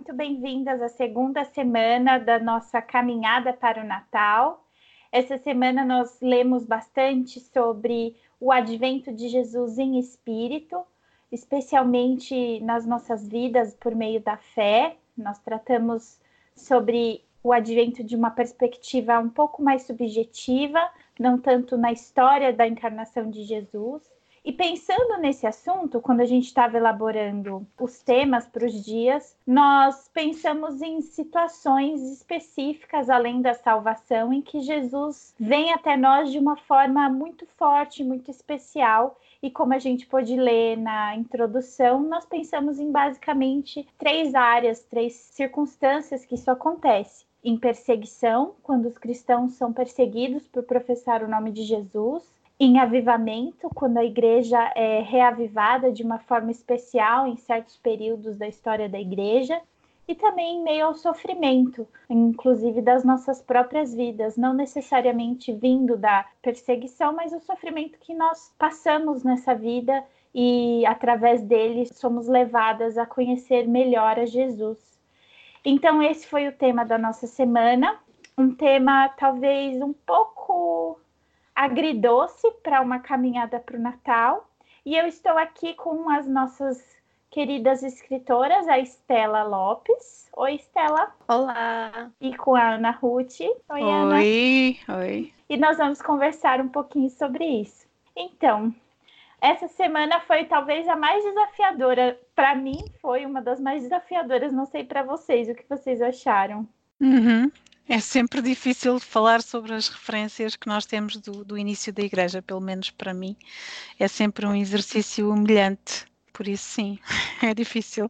muito bem-vindas à segunda semana da nossa caminhada para o Natal. Essa semana nós lemos bastante sobre o advento de Jesus em espírito, especialmente nas nossas vidas por meio da fé. Nós tratamos sobre o advento de uma perspectiva um pouco mais subjetiva, não tanto na história da encarnação de Jesus. E pensando nesse assunto, quando a gente estava elaborando os temas para os dias, nós pensamos em situações específicas além da salvação em que Jesus vem até nós de uma forma muito forte, muito especial. E como a gente pôde ler na introdução, nós pensamos em basicamente três áreas, três circunstâncias que isso acontece em perseguição, quando os cristãos são perseguidos por professar o nome de Jesus, em avivamento, quando a igreja é reavivada de uma forma especial em certos períodos da história da igreja, e também em meio ao sofrimento, inclusive das nossas próprias vidas, não necessariamente vindo da perseguição, mas o sofrimento que nós passamos nessa vida e através dele somos levadas a conhecer melhor a Jesus. Então, esse foi o tema da nossa semana, um tema talvez um pouco agridoce para uma caminhada para o Natal. E eu estou aqui com as nossas queridas escritoras, a Estela Lopes. Oi, Estela. Olá. E com a Ana Ruth. Oi, oi Ana. Oi, oi. E nós vamos conversar um pouquinho sobre isso. Então, essa semana foi talvez a mais desafiadora. Para mim, foi uma das mais desafiadoras. Não sei para vocês o que vocês acharam. Uhum. É sempre difícil falar sobre as referências que nós temos do, do, início da igreja, pelo menos para mim. É sempre um exercício humilhante, por isso sim, é difícil.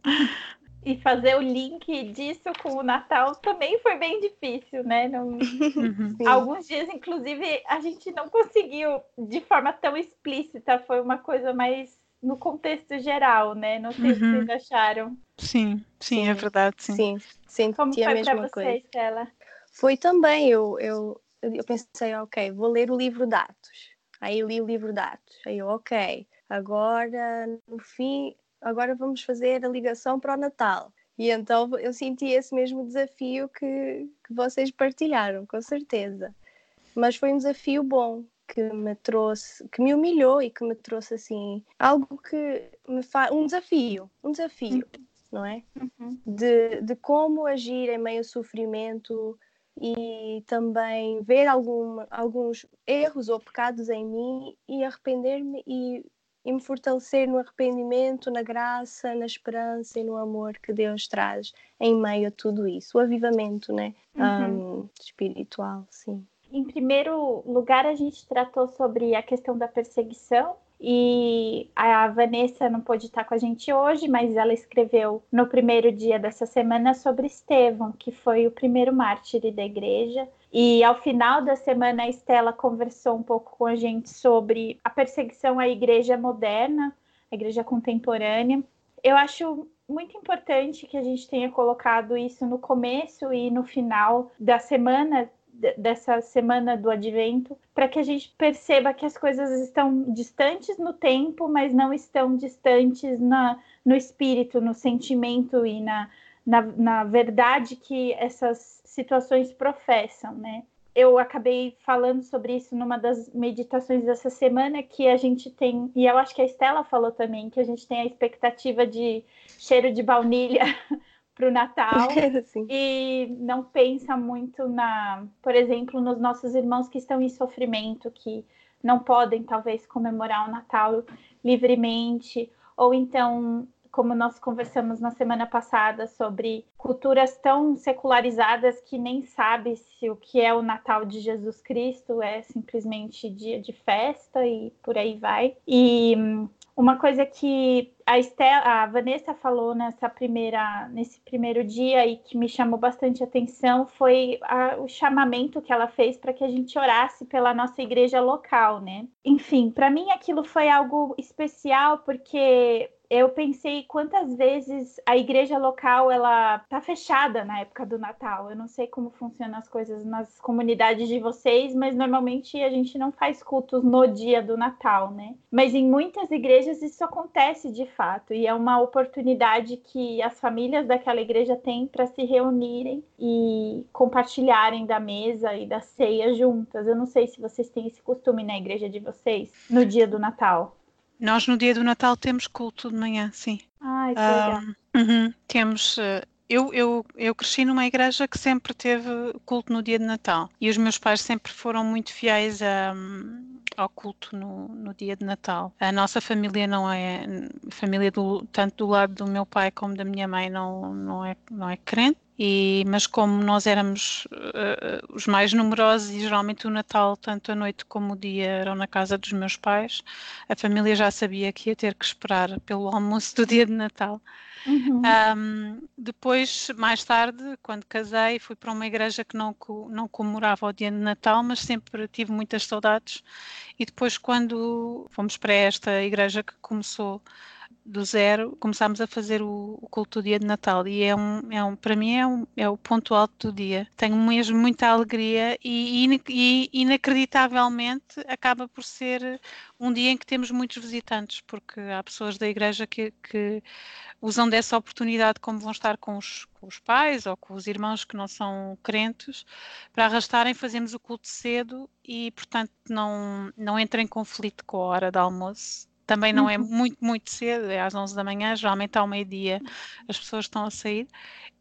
E fazer o link disso com o Natal também foi bem difícil, né? Não... Uhum. Alguns dias, inclusive, a gente não conseguiu de forma tão explícita, foi uma coisa mais no contexto geral, né? Não sei uhum. o que vocês acharam. Sim, sim, sim, é verdade, sim. Sim, senti Como foi a mesma pra coisa. Você, Stella? Foi também, eu, eu, eu pensei, ok, vou ler o livro de Atos. Aí li o livro de Atos. Aí eu, ok, agora no fim, agora vamos fazer a ligação para o Natal. E então eu senti esse mesmo desafio que, que vocês partilharam, com certeza. Mas foi um desafio bom, que me trouxe, que me humilhou e que me trouxe assim algo que me faz um desafio, um desafio, uhum. não é? Uhum. De, de como agir em meio ao sofrimento, e também ver algum, alguns erros ou pecados em mim e arrepender-me e, e, me fortalecer no arrependimento, na graça, na esperança e no amor que Deus traz em meio a tudo isso. O avivamento né? Uhum. Um, espiritual, sim. Em primeiro lugar, a gente tratou sobre a questão da perseguição e a Vanessa não pôde estar com a gente hoje, mas ela escreveu no primeiro dia dessa semana sobre Estevão, que foi o primeiro mártir da igreja. E ao final da semana, a Estela conversou um pouco com a gente sobre a perseguição à igreja moderna, a igreja contemporânea. Eu acho muito importante que a gente tenha colocado isso no começo e no final da semana, dessa semana do advento, para que a gente perceba que as coisas estão distantes no tempo, mas não estão distantes na, no espírito, no sentimento e na, na, na verdade que essas situações professam, né? eu acabei falando sobre isso numa das meditações dessa semana, que a gente tem, e eu acho que a Estela falou também, que a gente tem a expectativa de cheiro de baunilha para o Natal e não pensa muito na, por exemplo, nos nossos irmãos que estão em sofrimento, que não podem talvez comemorar o Natal livremente, ou então, como nós conversamos na semana passada sobre culturas tão secularizadas que nem sabe se o que é o Natal de Jesus Cristo é simplesmente dia de festa e por aí vai. E uma coisa que a, Estela, a Vanessa falou nessa primeira, nesse primeiro dia e que me chamou bastante atenção foi a, o chamamento que ela fez para que a gente orasse pela nossa igreja local, né? Enfim, para mim aquilo foi algo especial porque eu pensei quantas vezes a igreja local ela tá fechada na época do Natal. Eu não sei como funcionam as coisas nas comunidades de vocês, mas normalmente a gente não faz cultos no dia do Natal, né? Mas em muitas igrejas isso acontece de fato e é uma oportunidade que as famílias daquela igreja têm para se reunirem e compartilharem da mesa e da ceia juntas. Eu não sei se vocês têm esse costume na igreja de vocês no dia do Natal. Nós no dia do Natal temos culto de manhã, sim. Ai, que legal. uhum, temos. Uh, eu, eu, eu cresci numa igreja que sempre teve culto no dia de Natal e os meus pais sempre foram muito fiéis a, ao culto no, no dia de Natal. A nossa família não é família do, tanto do lado do meu pai como da minha mãe não, não, é, não é crente. E, mas como nós éramos uh, os mais numerosos e geralmente o Natal, tanto a noite como o dia, eram na casa dos meus pais, a família já sabia que ia ter que esperar pelo almoço do dia de Natal. Uhum. Um, depois, mais tarde, quando casei, fui para uma igreja que não, não comemorava o dia de Natal, mas sempre tive muitas saudades. E depois, quando fomos para esta igreja que começou do zero, começámos a fazer o, o culto do dia de Natal e é um, é um para mim é, um, é o ponto alto do dia. Tenho mesmo muita alegria e, e, inacreditavelmente acaba por ser um dia em que temos muitos visitantes, porque há pessoas da igreja que, que usam dessa oportunidade como vão estar com os, com os pais ou com os irmãos que não são crentes para arrastarem, fazemos o culto cedo e portanto não, não entra em conflito com a hora de almoço também não é uhum. muito, muito cedo, é às 11 da manhã, geralmente ao meio-dia as pessoas estão a sair.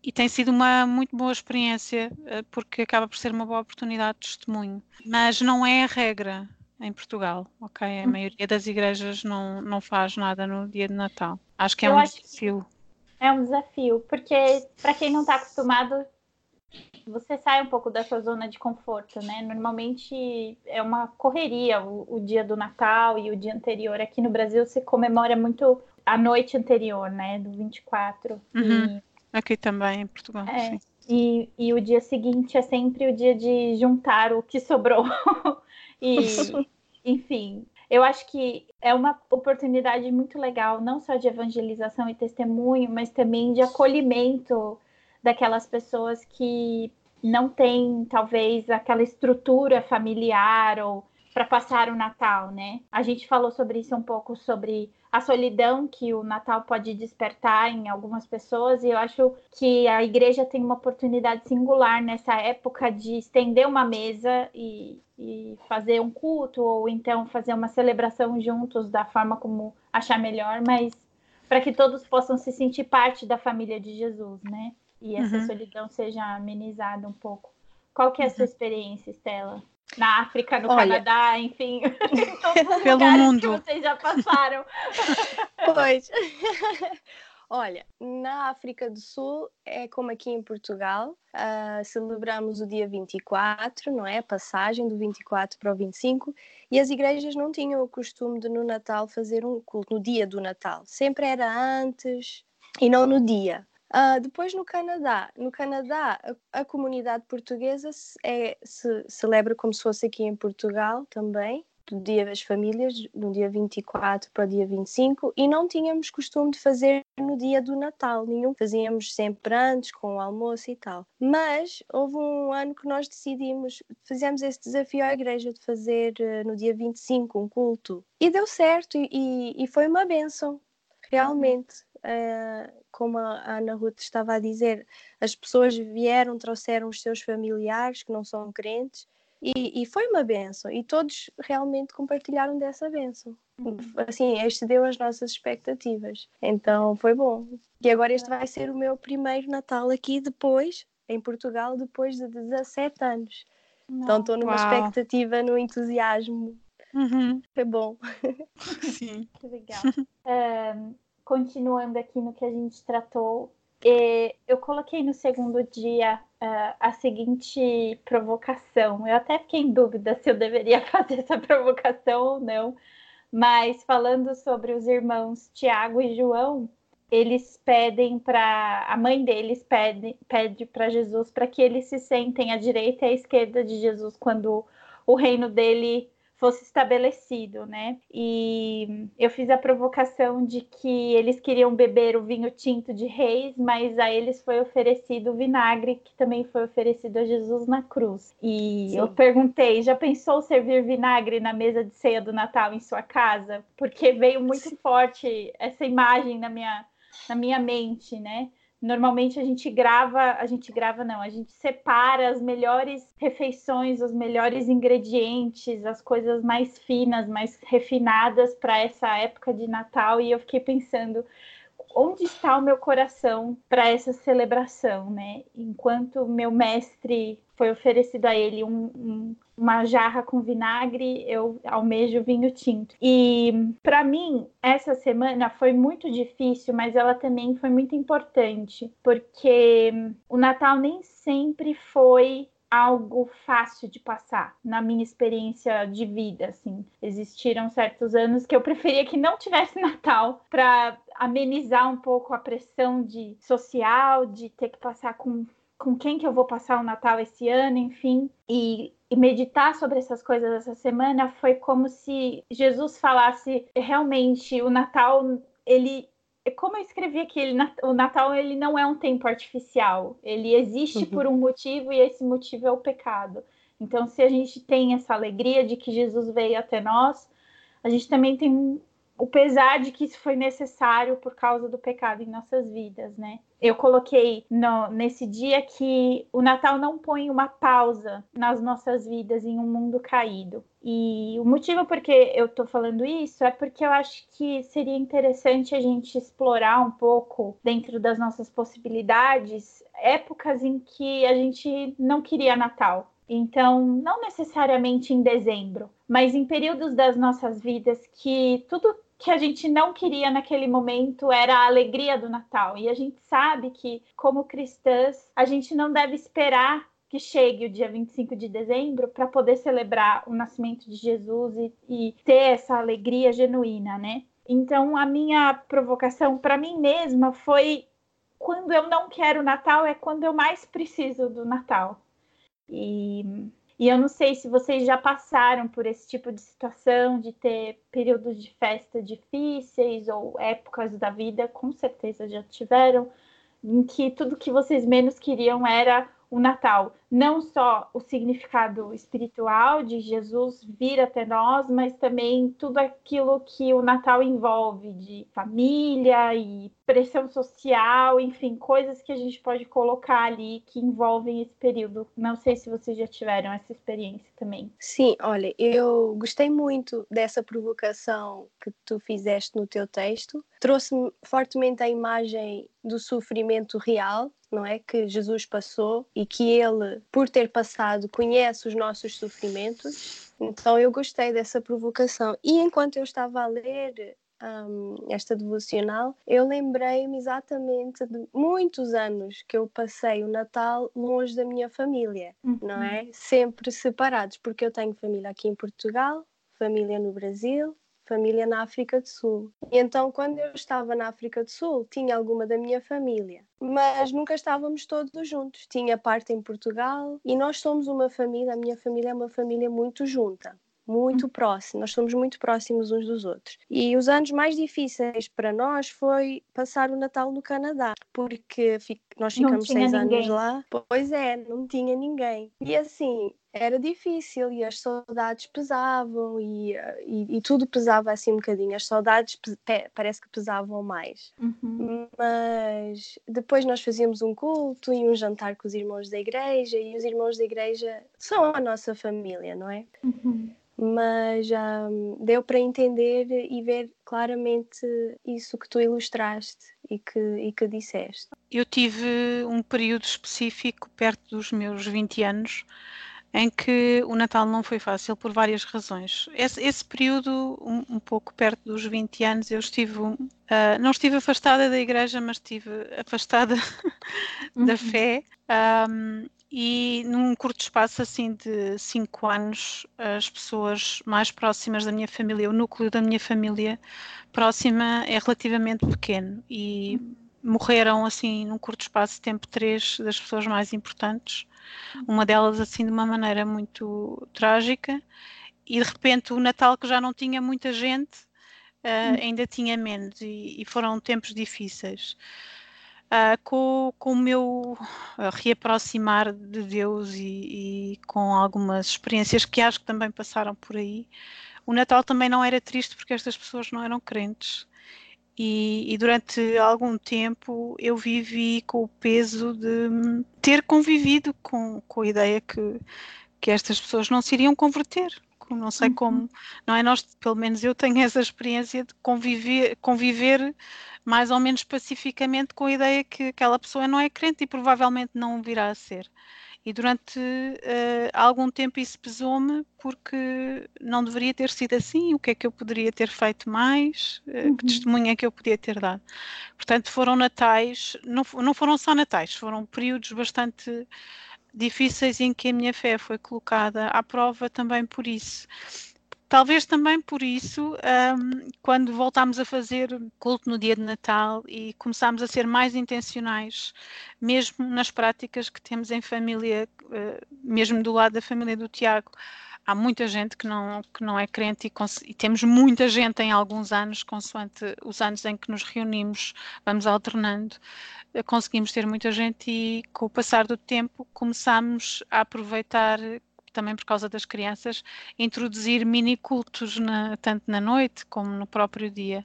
E tem sido uma muito boa experiência, eh, porque acaba por ser uma boa oportunidade de testemunho. Mas não é a regra em Portugal, ok? A uhum. maioria das igrejas não, não faz nada no dia de Natal. Acho que é Eu um desafio. É um desafio, porque para quem não está acostumado, você sai um pouco da sua zona de conforto, né? Normalmente é uma correria o, o, dia do Natal e o dia anterior. Aqui no Brasil se comemora muito a noite anterior, né? Do 24. Uhum. E, Aqui também, em Portugal. É, sim. E, e o dia seguinte é sempre o dia de juntar o que sobrou. e, enfim, eu acho que é uma oportunidade muito legal, não só de evangelização e testemunho, mas também de acolhimento daquelas pessoas que não têm, talvez, aquela estrutura familiar ou para passar o Natal, né? A gente falou sobre isso um pouco sobre a solidão que o Natal pode despertar em algumas pessoas, e eu acho que a igreja tem uma oportunidade singular nessa época de estender uma mesa e, e fazer um culto, ou então fazer uma celebração juntos da forma como achar melhor, mas para que todos possam se sentir parte da família de Jesus, né? E essa uhum. solidão seja amenizada um pouco. Qual que é a sua uhum. experiência, Estela? Na África, no Olha, Canadá, enfim, pelo mundo que vocês já passaram. pois. Olha, na África do Sul é como aqui em Portugal, uh, celebramos o dia 24, não é? A passagem do 24 para o 25, e as igrejas não tinham o costume de no Natal fazer um culto, no dia do Natal. Sempre era antes e não no dia. Uh, depois no Canadá, no Canadá a, a comunidade portuguesa se, é, se celebra como se fosse aqui em Portugal também, do Dia das Famílias, no dia 24 para o dia 25, e não tínhamos costume de fazer no dia do Natal, nenhum. Fazíamos sempre antes, com o almoço e tal. Mas houve um ano que nós decidimos, fizemos esse desafio à igreja de fazer uh, no dia 25 um culto, e deu certo, e, e, e foi uma benção, realmente. Uh, como a Ana Ruth estava a dizer, as pessoas vieram, trouxeram os seus familiares que não são crentes e, e foi uma benção e todos realmente compartilharam dessa benção. Uhum. Assim, excedeu as nossas expectativas. Então foi bom. E agora este vai ser o meu primeiro Natal aqui depois, em Portugal, depois de 17 anos. Não. Então estou numa Uau. expectativa, no entusiasmo. Uhum. Foi bom. Sim. Legal. um, continuando aqui no que a gente tratou, eu coloquei no segundo dia uh, a seguinte provocação. Eu até fiquei em dúvida se eu deveria fazer essa provocação ou não, mas falando sobre os irmãos Tiago e João, eles pedem para a mãe deles pede, pede para Jesus para que eles se sentem à direita e à esquerda de Jesus quando o reino dele fosse estabelecido, né? E eu fiz a provocação de que eles queriam beber o vinho tinto de reis, mas a eles foi oferecido o vinagre, que também foi oferecido a Jesus na cruz. E Sim. eu perguntei: já pensou servir vinagre na mesa de ceia do Natal em sua casa? Porque veio muito forte essa imagem na minha, na minha mente, né? Normalmente a gente grava, a gente grava não, a gente separa as melhores refeições, os melhores ingredientes, as coisas mais finas, mais refinadas para essa época de Natal e eu fiquei pensando onde está o meu coração para essa celebração, né? Enquanto meu mestre foi oferecido a ele um, um, uma jarra com vinagre, eu almejo vinho tinto. E para mim, essa semana foi muito difícil, mas ela também foi muito importante, porque o Natal nem sempre foi algo fácil de passar na minha experiência de vida, assim. Existiram certos anos que eu preferia que não tivesse Natal para amenizar um pouco a pressão de social, de ter que passar com com quem que eu vou passar o Natal esse ano, enfim, e, e, meditar sobre essas coisas essa semana foi como se Jesus falasse realmente o Natal, ele como eu escrevi aqui, ele, o Natal ele não é um tempo artificial, ele existe uhum. por um motivo e esse motivo é o pecado. Então, se a gente tem essa alegria de que Jesus veio até nós, a gente também tem o pesar de que isso foi necessário por causa do pecado em nossas vidas, né? Eu coloquei no, nesse dia que o Natal não põe uma pausa nas nossas vidas em um mundo caído. E o motivo por que eu tô falando isso é porque eu acho que seria interessante a gente explorar um pouco, dentro das nossas possibilidades, épocas em que a gente não queria Natal, então, não necessariamente em dezembro, mas em períodos das nossas vidas que tudo que a gente não queria naquele momento era a alegria do Natal. E a gente sabe que, como cristãs, a gente não deve esperar que chegue o dia 25 de dezembro para poder celebrar o nascimento de Jesus e, e ter essa alegria genuína, né? Então, a minha provocação para mim mesma foi quando eu não quero Natal é quando eu mais preciso do Natal. E e eu não sei se vocês já passaram por esse tipo de situação, de ter períodos de festa difíceis ou épocas da vida, com certeza já tiveram, em que tudo que vocês menos queriam era o Natal, não só o significado espiritual de Jesus vir até nós, mas também tudo aquilo que o Natal envolve de família e pressão social, enfim, coisas que a gente pode colocar ali que envolvem esse período. Não sei se vocês já tiveram essa experiência também. Sim, olha, eu gostei muito dessa provocação que tu fizeste no teu texto. Trouxe-me fortemente a imagem do sofrimento real não é? Que Jesus passou e que ele, por ter passado, conhece os nossos sofrimentos. Então eu gostei dessa provocação. E enquanto eu estava a ler um, esta devocional, eu lembrei-me exatamente de muitos anos que eu passei o Natal longe da minha família, uhum. não é? Sempre separados, porque eu tenho família aqui em Portugal, família no Brasil família na África do Sul. E então, quando eu estava na África do Sul, tinha alguma da minha família, mas nunca estávamos todos juntos. Tinha parte em Portugal e nós somos uma família, a minha família é uma família muito junta muito próximo, nós somos muito próximos uns dos outros. E os anos mais difíceis para nós foi passar o Natal no Canadá, porque nós ficamos seis ninguém. anos lá. Pois é, não tinha ninguém. E assim, era difícil e as saudades pesavam e, e, e, tudo pesava assim um bocadinho. As saudades parece que pesavam mais. Uhum. Mas depois nós fazíamos um culto e um jantar com os irmãos da igreja e os irmãos da igreja são a nossa família, não é? Uhum mas um, deu para entender e ver claramente isso que tu ilustraste e que, e que disseste. Eu tive um período específico, perto dos meus 20 anos, em que o Natal não foi fácil por várias razões. Esse, esse período, um, um, pouco perto dos 20 anos, eu estive, uh, não estive afastada da igreja, mas estive afastada da uhum. fé. Um, e num curto espaço assim de cinco anos, as pessoas mais próximas da minha família, o núcleo da minha família próxima é relativamente pequeno. E morreram assim num curto espaço de tempo três das pessoas mais importantes, uma delas assim de uma maneira muito trágica. E de repente o Natal que já não tinha muita gente uh, ainda tinha menos. E, e, foram tempos difíceis. Uh, com, com o meu reaproximar de Deus e, e, com algumas experiências que acho que também passaram por aí, o Natal também não era triste porque estas pessoas não eram crentes. E, e, durante algum tempo eu vivi com o peso de ter convivido com, com a ideia que, que estas pessoas não se iriam converter. Não sei uhum. como, não é? Nós, pelo menos eu tenho essa experiência de conviver, conviver mais ou menos pacificamente com a ideia que aquela pessoa não é crente e provavelmente não virá a ser. E durante uh, algum tempo isso pesou-me porque não deveria ter sido assim. O que é que eu poderia ter feito mais? Uh, uhum. Que testemunha é que eu podia ter dado? Portanto, foram natais, não, não foram só natais, foram períodos bastante difíceis em que a minha fé foi colocada à prova também por isso. Talvez também por isso, um, quando voltámos a fazer culto no dia de Natal e começámos a ser mais intencionais, mesmo nas práticas que temos em família, uh, mesmo do lado da família do Tiago, há muita gente que não, que não é crente e, e, temos muita gente em alguns anos, consoante os anos em que nos reunimos, vamos alternando, eh, conseguimos ter muita gente e com o passar do tempo começamos a aproveitar também por causa das crianças, introduzir mini cultos na, tanto na noite como no próprio dia.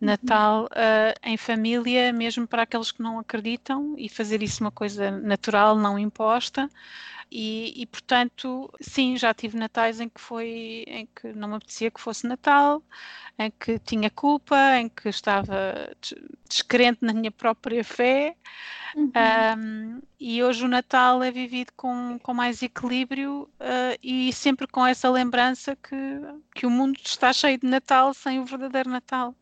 Uhum. Natal uh, em família, mesmo para aqueles que não acreditam, e fazer isso uma coisa natural, não imposta. E, e, portanto, sim, já tive natais em que foi em que não me apetecia que fosse Natal, em que tinha culpa, em que estava descrente na minha própria fé. Uhum. Um, e hoje o Natal é vivido com, com mais equilíbrio uh, e sempre com essa lembrança que, que o mundo está cheio de Natal sem o verdadeiro Natal.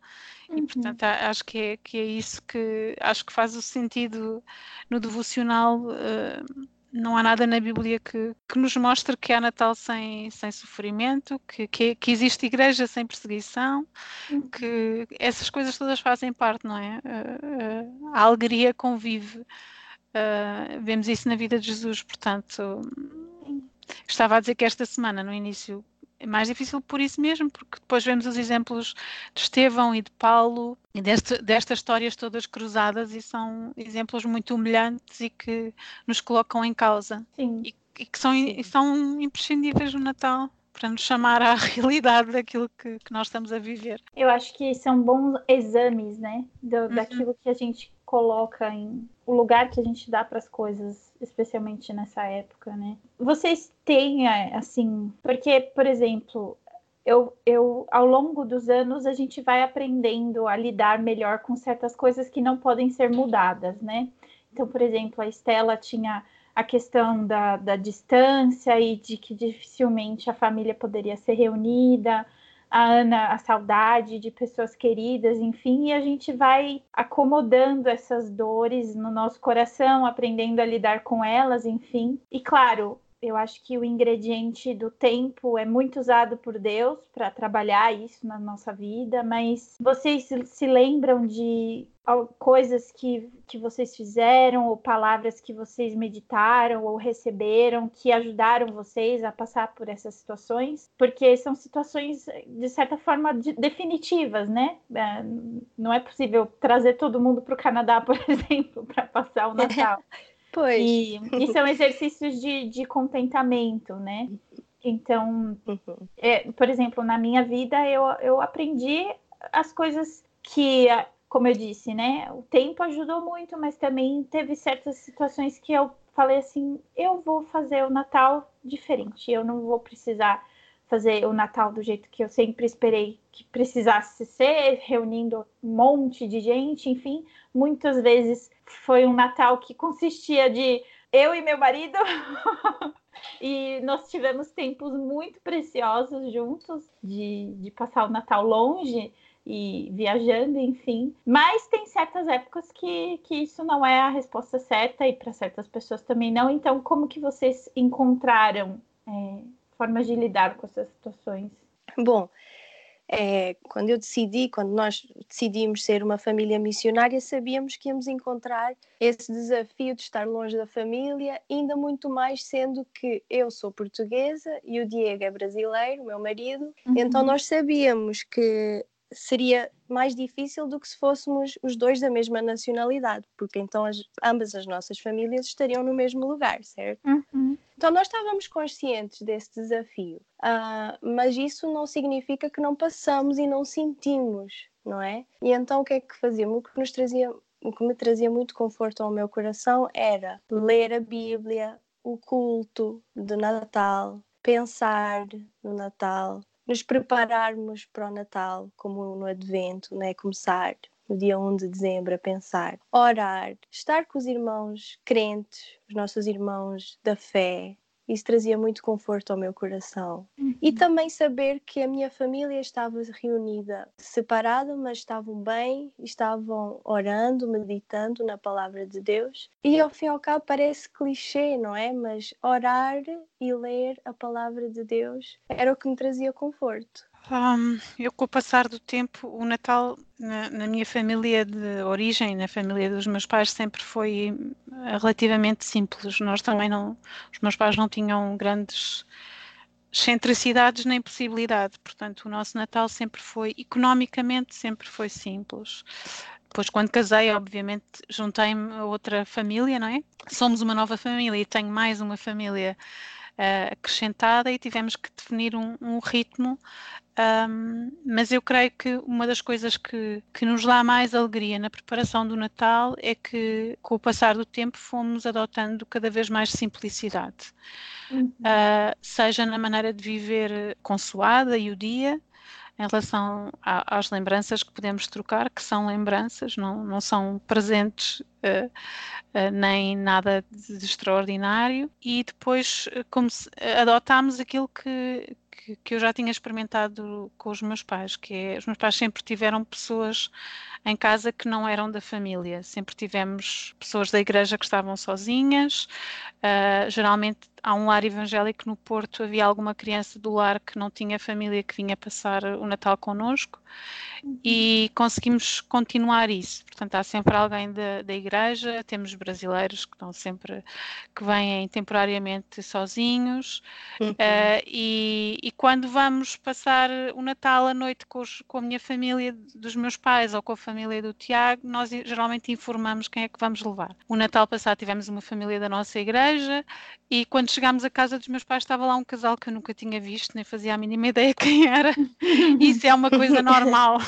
Uhum. E portanto acho que é, que é isso que acho que faz o sentido no devocional. Uh, não há nada na Bíblia que, que nos mostre que há Natal sem, sem sofrimento, que, que, que existe igreja sem perseguição, uhum. que essas coisas todas fazem parte, não é? Uh, uh, a alegria convive. Uh, vemos isso na vida de Jesus, portanto, estava a dizer que esta semana, no início, é mais difícil por isso mesmo, porque depois vemos os exemplos de Estevão e de Paulo e deste, destas histórias todas cruzadas e são exemplos muito humilhantes e que nos colocam em causa Sim. E, e que são, e são imprescindíveis no Natal para nos chamar à realidade daquilo que, que, nós estamos a viver. Eu acho que são bons exames, né, Do, uhum. daquilo que a gente coloca em o lugar que a gente dá para as coisas especialmente nessa época, né? Vocês têm, é, assim, porque, por exemplo, eu, eu, ao longo dos anos, a gente vai aprendendo a lidar melhor com certas coisas que não podem ser mudadas, né? Então, por exemplo, a Estela tinha a questão da, da distância e de que dificilmente a família poderia ser reunida a Ana a saudade de pessoas queridas, enfim, e a gente vai acomodando essas dores no nosso coração, aprendendo a lidar com elas, enfim. E claro, eu acho que o ingrediente do tempo é muito usado por Deus para trabalhar isso na nossa vida, mas vocês se lembram de coisas que, que vocês fizeram, ou palavras que vocês meditaram ou receberam que ajudaram vocês a passar por essas situações? Porque são situações, de certa forma, de, definitivas, né? É, não é possível trazer todo mundo para o Canadá, por exemplo, para passar o Natal. Pois. E, e são exercícios de, de contentamento, né? Então, uhum. é, por exemplo, na minha vida eu, eu aprendi as coisas que, como eu disse, né? O tempo ajudou muito, mas também teve certas situações que eu falei assim: eu vou fazer o Natal diferente, eu não vou precisar fazer o Natal do jeito que eu sempre esperei que precisasse ser, reunindo um monte de gente, enfim, muitas vezes foi um Natal que consistia de eu e meu marido. e nós tivemos tempos muito preciosos juntos de, de passar o Natal longe e viajando, enfim. Mas tem certas épocas que, que isso não é a resposta certa e para certas pessoas também não. Então, como que vocês encontraram é, formas de lidar com essas situações? Bom, é quando eu decidi, quando nós decidimos ser uma família missionária, sabíamos que íamos encontrar esse desafio de estar longe da família, ainda muito mais sendo que eu sou portuguesa e o Diego é brasileiro, meu marido, uhum. então nós sabíamos que seria mais difícil do que se fôssemos os dois da mesma nacionalidade, porque então as, ambas as nossas famílias estariam no mesmo lugar, certo? Uhum. Então nós estávamos conscientes desse desafio, uh, mas isso não significa que não passamos e não sentimos, não é? E então o que é que fazíamos? O que nos trazia, o que me trazia muito conforto ao meu coração era ler a Bíblia, o culto de Natal, pensar no Natal, nos prepararmos para o Natal, como no Advento, né? começar no dia 1 de dezembro a pensar, orar, estar com os irmãos crentes, os nossos irmãos da fé, isso trazia muito conforto ao meu coração. Uhum. E também saber que a minha família estava reunida, separada, mas estavam bem, estavam orando, meditando na palavra de Deus. E ao fim e ao cabo parece clichê, não é? Mas orar e ler a palavra de Deus era o que me trazia conforto. Um, eu, com o passar do tempo, o Natal na, na, minha família de origem, na família dos meus pais, sempre foi eh, relativamente simples. Nós também não, os meus pais não tinham grandes excentricidades nem possibilidade. Portanto, o nosso Natal sempre foi, economicamente, sempre foi simples. Depois, quando casei, obviamente, juntei-me a outra família, não é? Somos uma nova família e tenho mais uma família uh, acrescentada e tivemos que definir um, um ritmo um, mas eu creio que uma das coisas que, que nos dá mais alegria na preparação do Natal é que, com o passar do tempo, fomos adotando cada vez mais simplicidade. Uhum. Uh, seja na maneira de viver consoada e o dia, em relação a, às lembranças que podemos trocar, que são lembranças, não, não são presentes uh, uh, nem nada de, de, extraordinário, e depois como se, adotámos aquilo que, que, que, eu já tinha experimentado com os meus pais, que é, os meus pais sempre tiveram pessoas em casa que não eram da família, sempre tivemos pessoas da igreja que estavam sozinhas, uh, geralmente há um lar evangélico no Porto, havia alguma criança do lar que não tinha família que vinha passar o Natal connosco e conseguimos continuar isso. Portanto, há sempre alguém da, da igreja, temos brasileiros que estão sempre, que vêm temporariamente sozinhos uhum. uh, e, e, quando vamos passar o Natal à noite com, os, com a minha família dos meus pais ou com a família do Tiago, nós geralmente informamos quem é que vamos levar. O Natal passado tivemos uma família da nossa igreja e quando chegámos à casa dos meus pais estava lá um casal que eu nunca tinha visto, nem fazia a mínima ideia quem era. Isso é uma coisa normal.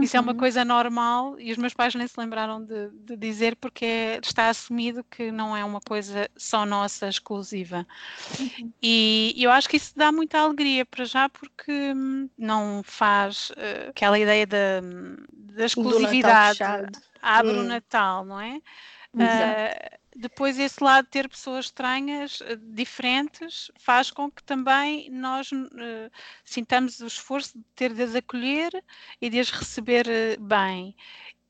Isso é uma uhum. coisa normal e os meus pais nem se lembraram de, de dizer porque é, está assumido que não é uma coisa só nossa, exclusiva. Uhum. E eu acho que isso dá muita alegria para já porque hum, não faz uh, aquela ideia da, da exclusividade. Abre hum. o Natal, não é? Uh, depois esse lado de ter pessoas estranhas, eh, diferentes, faz com que também nós uh, sintamos o esforço de ter de as acolher e de as receber bem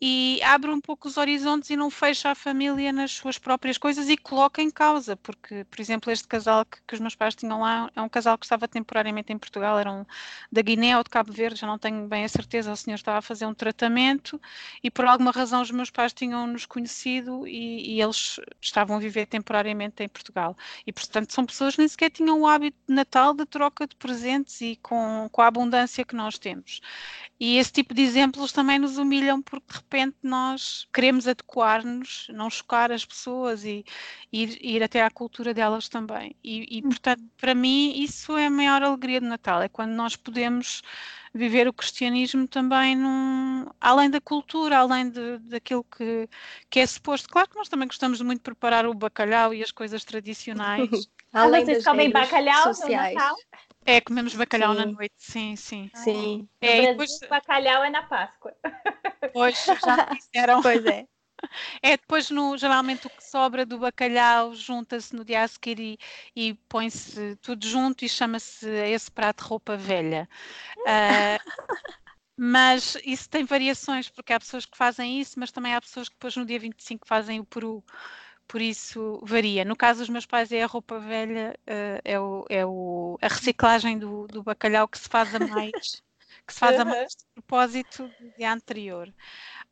e abre um pouco os horizontes e não fecha a família nas suas próprias coisas e coloca em causa, porque, por exemplo, este casal que, que os meus pais tinham lá é um casal que estava temporariamente em Portugal, eram da Guiné ou de Cabo Verde, já não tenho bem a certeza, o senhor estava a fazer um tratamento e por alguma razão os meus pais tinham-nos conhecido e, e, eles estavam a viver temporariamente em Portugal. E, portanto, são pessoas que nem sequer tinham o hábito de Natal de troca de presentes e com, com a abundância que nós temos. E esse tipo de exemplos também nos humilham porque repente nós queremos adequar-nos, não chocar as pessoas e, ir, ir até à cultura delas também. E, e, portanto, para mim, isso é a maior alegria de Natal, é quando nós podemos viver o cristianismo também num, além da cultura, além de, daquilo que, que é suposto. Claro que nós também gostamos muito de preparar o bacalhau e as coisas tradicionais. além Vocês comem bacalhau sociais. no Natal? É, comemos bacalhau sim. na noite, sim, sim. Sim. É, depois... bacalhau é na Páscoa. Pois, já disseram. pois é. É, depois no, geralmente o que sobra do bacalhau junta-se no dia a seguir e, e põe-se tudo junto e chama-se esse prato roupa velha. Uh, mas isso tem variações, porque há pessoas que fazem isso, mas também há pessoas que depois no dia 25 fazem o peru por isso varia. No caso dos meus pais é a roupa velha, uh, é, o, é o, a reciclagem do, do, bacalhau que se faz a mais, que se faz a mais de propósito do dia anterior.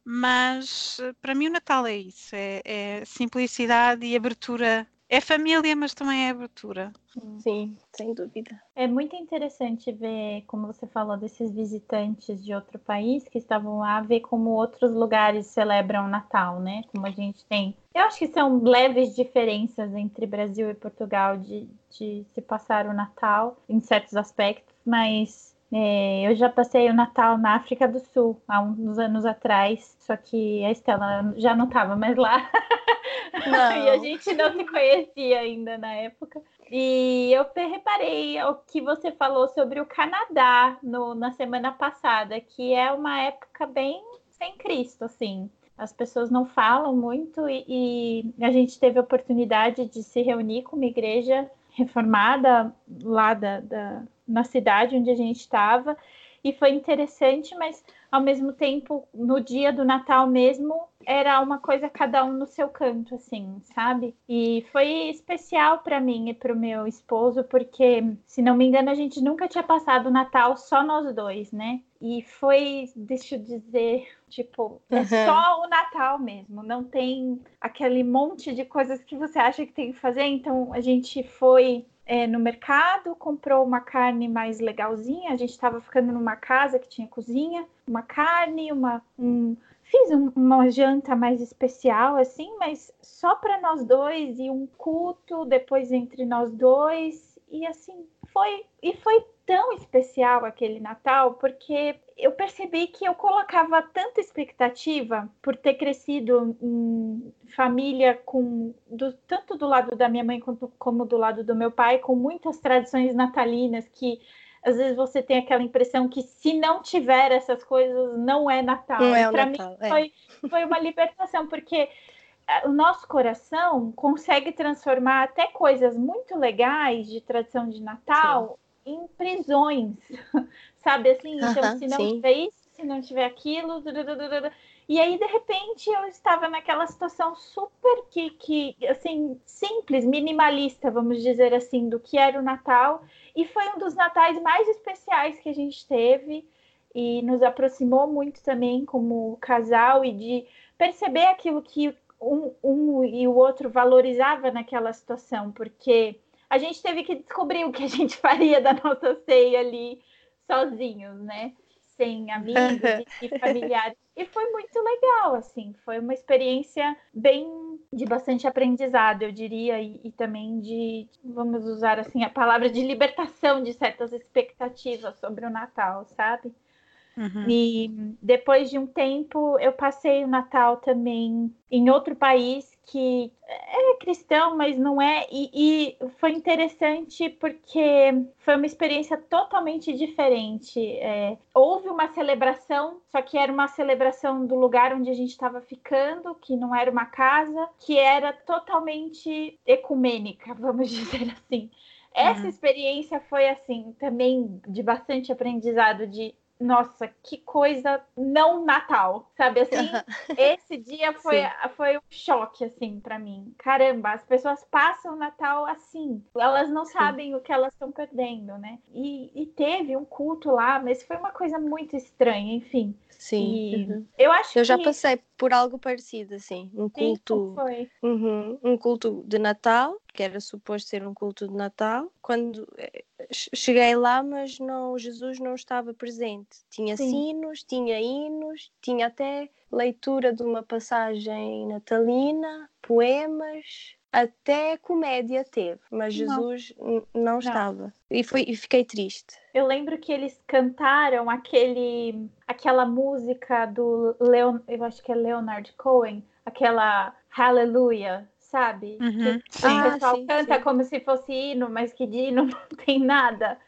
Mas para mim o Natal é isso, é, é simplicidade e abertura é família, mas também é abertura. Sim, sem dúvida. É muito interessante ver, como você falou, desses visitantes de outro país que estavam lá, ver como outros lugares celebram o Natal, né? Como a gente tem. Eu acho que são leves diferenças entre Brasil e Portugal de, de se passar o Natal em certos aspectos, mas eu já passei o Natal na África do Sul há uns anos atrás, só que a Estela já não estava mais lá. e a gente não se conhecia ainda na época. E eu reparei o que você falou sobre o Canadá no, na semana passada, que é uma época bem sem Cristo, assim. As pessoas não falam muito e, e a gente teve a oportunidade de se reunir com uma igreja reformada lá da, da na cidade onde a gente estava e foi interessante, mas ao mesmo tempo, no dia do Natal mesmo, era uma coisa cada um no seu canto, assim, sabe? E foi especial para mim e para o meu esposo, porque, se não me engano, a gente nunca tinha passado o Natal só nós dois, né? E foi, deixa eu dizer, tipo, é uhum. só o Natal mesmo, não tem aquele monte de coisas que você acha que tem que fazer. Então, a gente foi é, no mercado, comprou uma carne mais legalzinha. A gente estava ficando numa casa que tinha cozinha, uma carne, uma. Um, fiz um, uma janta mais especial, assim, mas só para nós dois e um culto depois entre nós dois. E assim, foi. E foi tão especial aquele Natal, porque eu percebi que eu colocava tanta expectativa por ter crescido em família com do, tanto do lado da minha mãe quanto, como do lado do meu pai, com muitas tradições natalinas que às vezes você tem aquela impressão que se não tiver essas coisas não é Natal. Não é Para mim é. foi, foi uma libertação porque o nosso coração consegue transformar até coisas muito legais de tradição de Natal Sim em prisões, sabe assim? Então, se não sim. tiver isso, se não tiver aquilo. E aí, de repente, eu estava naquela situação super que, que, assim, simples, minimalista, vamos dizer assim, do que era o Natal. E foi um dos natais mais especiais que a gente teve e nos aproximou muito também como casal e de perceber aquilo que um, um e o outro valorizava naquela situação, porque a gente teve que descobrir o que a gente faria da nossa ceia ali sozinhos, né? Sem amigos e familiares. E foi muito legal, assim, foi uma experiência bem de bastante aprendizado, eu diria, e, e, também de, vamos usar assim, a palavra de libertação de certas expectativas sobre o Natal, sabe? Uhum. E depois de um tempo, eu passei o Natal também em outro país que é cristão, mas não é. E, e, foi interessante porque foi uma experiência totalmente diferente. É, houve uma celebração, só que era uma celebração do lugar onde a gente estava ficando, que não era uma casa, que era totalmente ecumênica, vamos dizer assim. Essa uhum. experiência foi assim também de bastante aprendizado de nossa, que coisa não Natal, sabe assim? Esse dia foi, foi um choque, assim, para mim. Caramba, as pessoas passam o Natal assim, elas não Sim. sabem o que elas estão perdendo, né? E, e, teve um culto lá, mas foi uma coisa muito estranha, enfim. Sim. Uhum. Eu acho Eu que... já passei por algo parecido, assim, um culto. Sim. Uhum, um culto de Natal, que era suposto ser um culto de Natal. Quando eh, cheguei lá, mas não, Jesus não estava presente. Tinha Sim. sinos, tinha hinos, tinha até leitura de uma passagem natalina, poemas, até comédia teve, mas Jesus não, não estava. E, foi, e fiquei triste. Eu lembro que eles cantaram aquele, aquela música do Leon, eu acho que é Leonard Cohen, aquela Hallelujah, sabe? Uhum, que o ah, pessoal sim, canta sim. como se fosse hino, mas que de hino não tem nada.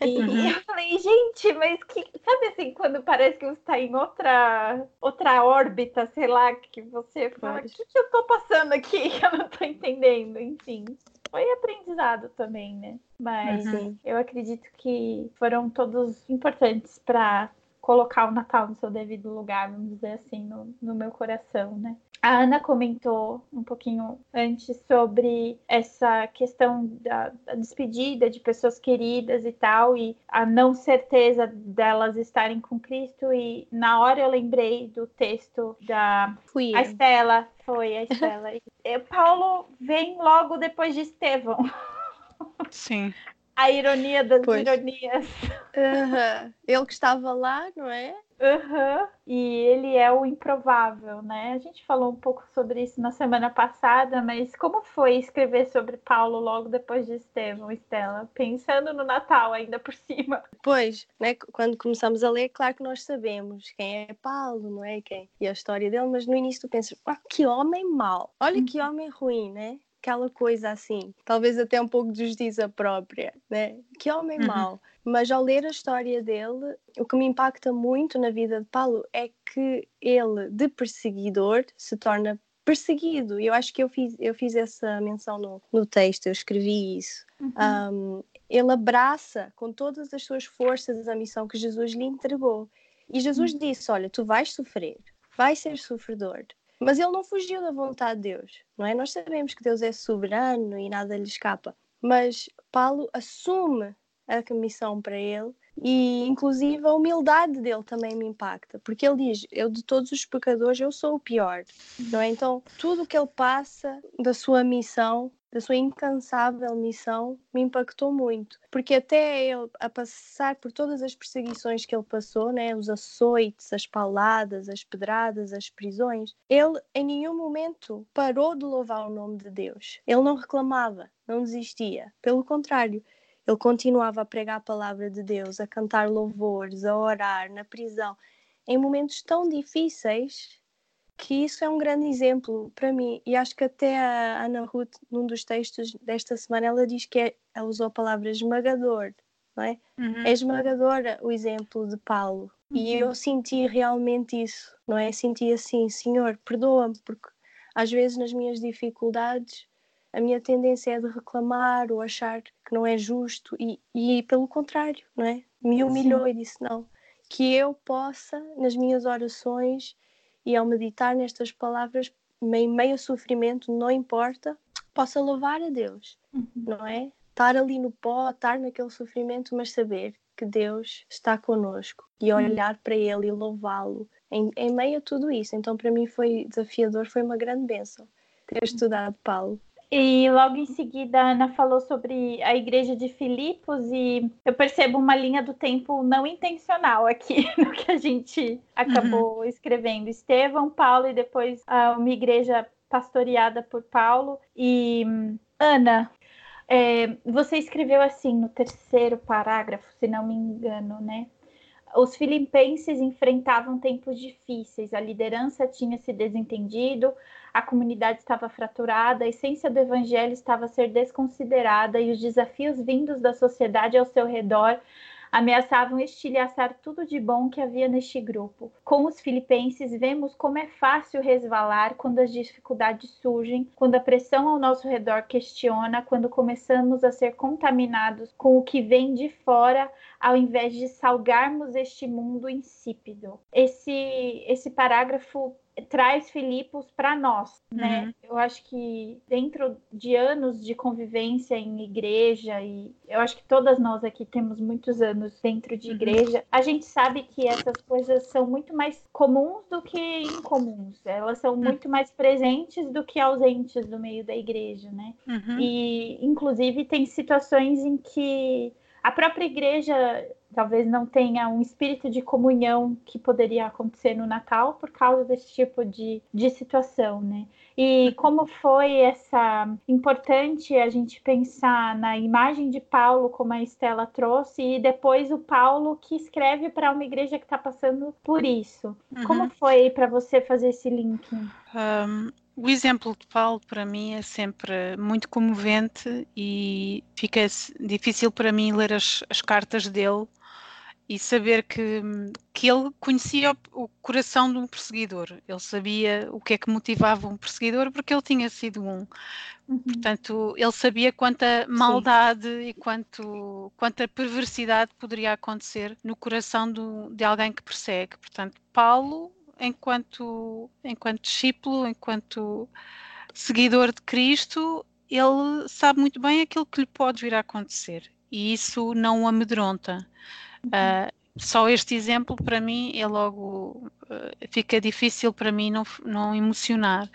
E uhum. eu falei, gente, mas que. Sabe assim, quando parece que você está em outra, outra órbita, sei lá, que você fala, o que, que eu estou passando aqui que eu não estou entendendo? Enfim. Foi aprendizado também, né? Mas uhum. eu acredito que foram todos importantes para colocar o Natal no seu devido lugar, vamos dizer assim, no, no meu coração, né? A Ana comentou um pouquinho antes sobre essa questão da, da, despedida de pessoas queridas e tal, e a não certeza delas estarem com Cristo. E na hora eu lembrei do texto da Fui a Estela, foi a Estela. e, Paulo vem logo depois de Estevão. Sim. A ironia das pois. ironias. Uhum. Ele que estava lá, não é? Uhum. E ele é o improvável, né? A gente falou um pouco sobre isso na semana passada, mas como foi escrever sobre Paulo logo depois de Estevão, Estela? Pensando no Natal ainda por cima. Pois, né? Quando começamos a ler, claro que nós sabemos quem é Paulo, não é? Quem? E a história dele, mas no início tu pensas, ah, que homem mau, olha que uhum. homem ruim, né? Aquela coisa assim, talvez até um pouco de justiça própria, né? Que homem uhum. mau. Mas ao ler a história dele, o que me impacta muito na vida de Paulo é que ele, de perseguidor, se torna perseguido. Eu acho que eu fiz, eu fiz essa menção no, no texto, eu escrevi isso. Uhum. Um, ele abraça com todas as suas forças a missão que Jesus lhe entregou. E Jesus uhum. disse: Olha, tu vais sofrer, vais ser sofredor, mas ele não fugiu da vontade de Deus, não é? Nós sabemos que Deus é soberano e nada lhe escapa. Mas Paulo assume a missão para ele e inclusive a humildade dele também me impacta, porque ele diz: Eu de todos os pecadores eu sou o pior, não é? Então, tudo o que ele passa da sua missão da sua incansável missão me impactou muito, porque até ele a passar por todas as perseguições que ele passou, né, os açoites, as pauladas, as pedradas, as prisões, ele em nenhum momento parou de louvar o nome de Deus. Ele não reclamava, não desistia. Pelo contrário, ele continuava a pregar a palavra de Deus, a cantar louvores, a orar na prisão, em momentos tão difíceis que isso é um grande exemplo para mim. E acho que até a Ana Ruth, num dos textos desta semana, ela diz que é, ela usou a palavra esmagador, não é? Uhum. É esmagadora o exemplo de Paulo. Uhum. E eu senti realmente isso, não é? Senti assim, Senhor, perdoa-me, porque às vezes nas minhas dificuldades a minha tendência é de reclamar ou achar que não é justo e, e pelo contrário, não é? Me humilhou Sim. e disse não, que eu possa nas minhas orações e ao meditar nestas palavras, em meio a sofrimento, não importa, possa louvar a Deus, uhum. não é? Estar ali no pó, estar naquele sofrimento, mas saber que Deus está conosco e uhum. olhar para Ele e louvá-lo em, em meio a tudo isso. Então, para mim, foi desafiador, foi uma grande bênção ter estudado Paulo. E logo em seguida a Ana falou sobre a igreja de Filipos e eu percebo uma linha do tempo não intencional aqui no que a gente acabou uhum. escrevendo. Estevão, Paulo e depois uh, uma igreja pastoreada por Paulo. E Ana, é, você escreveu assim no terceiro parágrafo, se não me engano, né? Os filipenses enfrentavam tempos difíceis, a liderança tinha se desentendido, a comunidade estava fraturada, a essência do evangelho estava a ser desconsiderada e os desafios vindos da sociedade ao seu redor ameaçavam estilhaçar tudo de bom que havia neste grupo. Com os filipenses, vemos como é fácil resvalar quando as dificuldades surgem, quando a pressão ao nosso redor questiona, quando começamos a ser contaminados com o que vem de fora, ao invés de salgarmos este mundo insípido. Esse, esse parágrafo traz Filipos para nós, né? Uhum. Eu acho que dentro de anos de convivência em igreja e eu acho que todas nós aqui temos muitos anos dentro de uhum. igreja, a gente sabe que essas coisas são muito mais comuns do que incomuns. Elas são uhum. muito mais presentes do que ausentes do meio da igreja, né? Uhum. E inclusive tem situações em que a própria igreja talvez não tenha um espírito de comunhão que poderia acontecer no Natal por causa desse tipo de, de situação, né? E como foi essa importante a gente pensar na imagem de Paulo, como a Estela trouxe, e depois o Paulo que escreve para uma igreja que está passando por isso. Uhum. Como foi para você fazer esse link? Um, o exemplo de Paulo para mim é sempre muito comovente e fica difícil para mim ler as, as cartas dele e saber que, que ele conhecia o, o coração de um perseguidor. Ele sabia o que é que motivava um perseguidor porque ele tinha sido um. Uhum. Portanto, ele sabia quanta maldade Sim. e quanto, quanta perversidade poderia acontecer no coração do, de alguém que persegue. Portanto, Paulo, enquanto, enquanto discípulo, enquanto seguidor de Cristo, ele sabe muito bem aquilo que lhe pode vir a acontecer e isso não o amedronta. Uh, só este exemplo para mim é logo uh, fica difícil para mim não, não emocionar.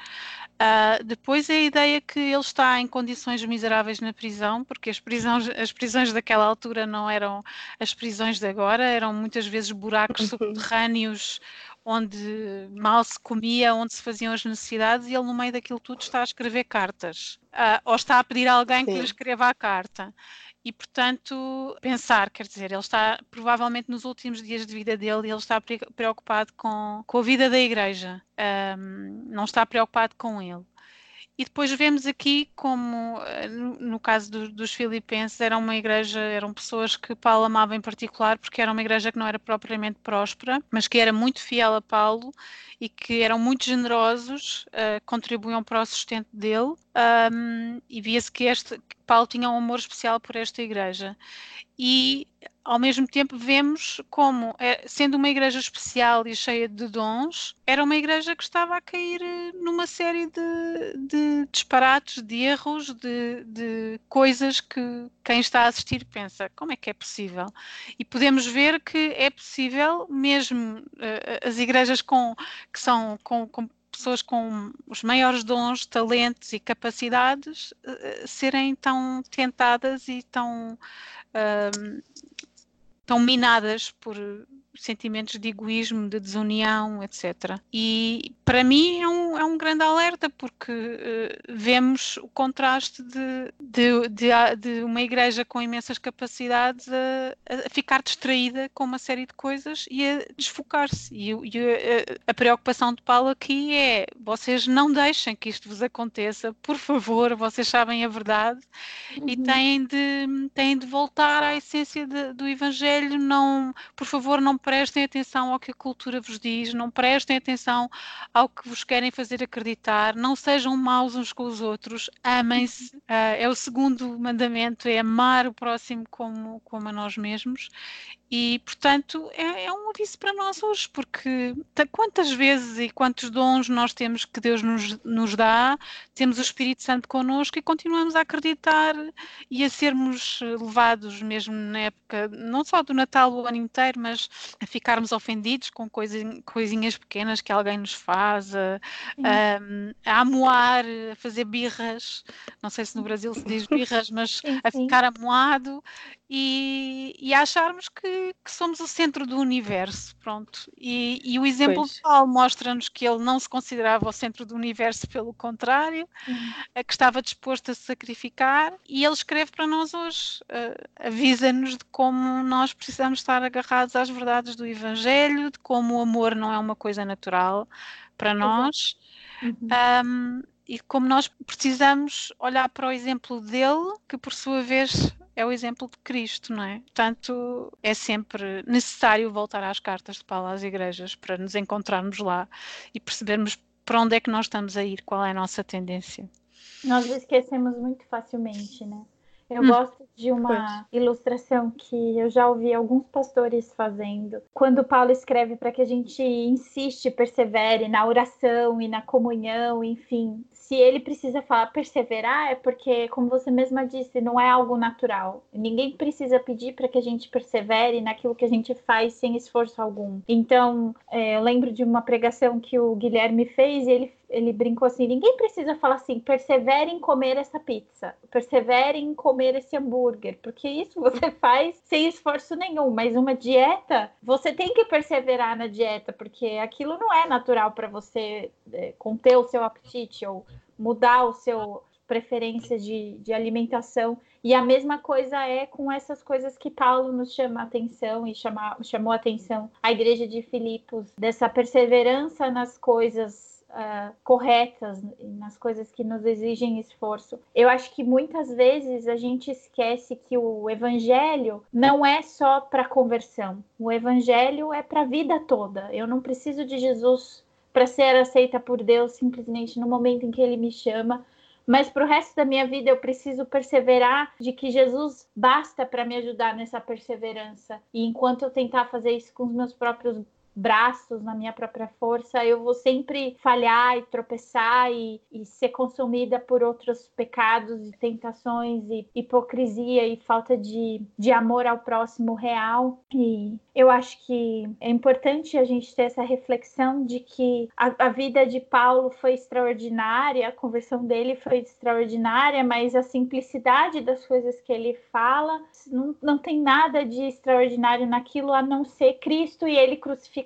Uh, depois é a ideia que ele está em condições miseráveis na prisão, porque as prisões, as prisões daquela altura não eram as prisões de agora, eram muitas vezes buracos uhum. subterrâneos onde mal se comia, onde se faziam as necessidades, e ele no meio daquilo tudo está a escrever cartas, uh, ou está a pedir a alguém Sim. que lhe escreva a carta e, portanto, pensar, quer dizer, ele está provavelmente nos últimos dias de vida dele, ele está preocupado com, com a vida da igreja, um, não está preocupado com ele. E depois vemos aqui como, eh, no caso do, dos filipenses, era uma igreja, eram pessoas que Paulo amava em particular, porque era uma igreja que não era propriamente próspera, mas que era muito fiel a Paulo e que eram muito generosos, uh, contribuíam para o sustento dele, um, e via-se que, este, que Paulo tinha um amor especial por esta igreja. E ao mesmo tempo vemos como, é, sendo uma igreja especial e cheia de dons, era uma igreja que estava a cair eh, numa série de, de disparates, de erros, de, de, coisas que quem está a assistir pensa, como é que é possível? E podemos ver que é possível, mesmo uh, as igrejas com, que são com, com pessoas com os maiores dons, talentos e capacidades uh, serem tão tentadas e tão uh, tão minadas por sentimentos de egoísmo, de desunião, etc. E para mim é um, é um grande alerta, porque uh, vemos o contraste de, de, de, de, uma igreja com imensas capacidades a, a, ficar distraída com uma série de coisas e a desfocar-se. E, e a, a, preocupação de Paulo aqui é: vocês não deixem que isto vos aconteça, por favor, vocês sabem a verdade uhum. e têm de, têm de voltar à essência do Evangelho. Não, por favor, não prestem atenção ao que a cultura vos diz, não prestem atenção ao que vos querem fazer acreditar, não sejam maus uns com os outros, amem-se. Uh, é o segundo mandamento, é amar o próximo como, como a nós mesmos. E, portanto, é, é, um aviso para nós hoje, porque quantas vezes e quantos dons nós temos que Deus nos, nos dá, temos o Espírito Santo connosco e continuamos a acreditar e a sermos levados, mesmo na época, não só do Natal o ano inteiro, mas a ficarmos ofendidos com coisinhas, coisinhas pequenas que alguém nos faz, a, a, a amoar, a fazer birras. Não sei se no Brasil se diz birras, mas a ficar amoado e, e acharmos que, que, somos o centro do universo, pronto. E, e o exemplo pois. de Paulo mostra-nos que ele não se considerava o centro do universo, pelo contrário, uhum. que estava disposto a se sacrificar. E ele escreve para nós hoje, uh, avisa-nos de como nós precisamos estar agarrados às verdades do Evangelho, de como o amor não é uma coisa natural para nós. Uhum. Um, e como nós precisamos olhar para o exemplo dele, que por sua vez é o exemplo de Cristo, não é? Portanto, é sempre necessário voltar às cartas de Paulo às igrejas para nos encontrarmos lá e percebermos para onde é que nós estamos a ir, qual é a nossa tendência. Nós esquecemos muito facilmente, né? Eu hum, gosto de uma pois. ilustração que eu já ouvi alguns pastores fazendo. Quando Paulo escreve para que a gente insiste, persevere na oração e na comunhão, enfim, se ele precisa falar perseverar, é porque, como você mesma disse, não é algo natural. Ninguém precisa pedir para que a gente persevere naquilo que a gente faz sem esforço algum. Então, é, eu lembro de uma pregação que o Guilherme fez e ele, ele brincou assim: ninguém precisa falar assim, persevere em comer essa pizza, persevere em comer esse hambúrguer, porque isso você faz sem esforço nenhum. Mas uma dieta, você tem que perseverar na dieta, porque aquilo não é natural para você é, conter o seu apetite ou mudar o seu preferência de, de alimentação. E a mesma coisa é com essas coisas que Paulo nos chama atenção e chama, chamou atenção a igreja de Filipos, dessa perseverança nas coisas uh, corretas, nas coisas que nos exigem esforço. Eu acho que muitas vezes a gente esquece que o evangelho não é só para conversão. O evangelho é para a vida toda. Eu não preciso de Jesus para ser aceita por Deus simplesmente no momento em que ele me chama mas para o resto da minha vida eu preciso perseverar de que Jesus basta para me ajudar nessa perseverança. E enquanto eu tentar fazer isso com os meus próprios braços, na minha própria força, eu vou sempre falhar e tropeçar e, e ser consumida por outros pecados e tentações e hipocrisia e falta de, de amor ao próximo real. E eu acho que é importante a gente ter essa reflexão de que a, a vida de Paulo foi extraordinária, a conversão dele foi extraordinária, mas a simplicidade das coisas que ele fala não, não tem nada de extraordinário naquilo a não ser Cristo e ele crucificado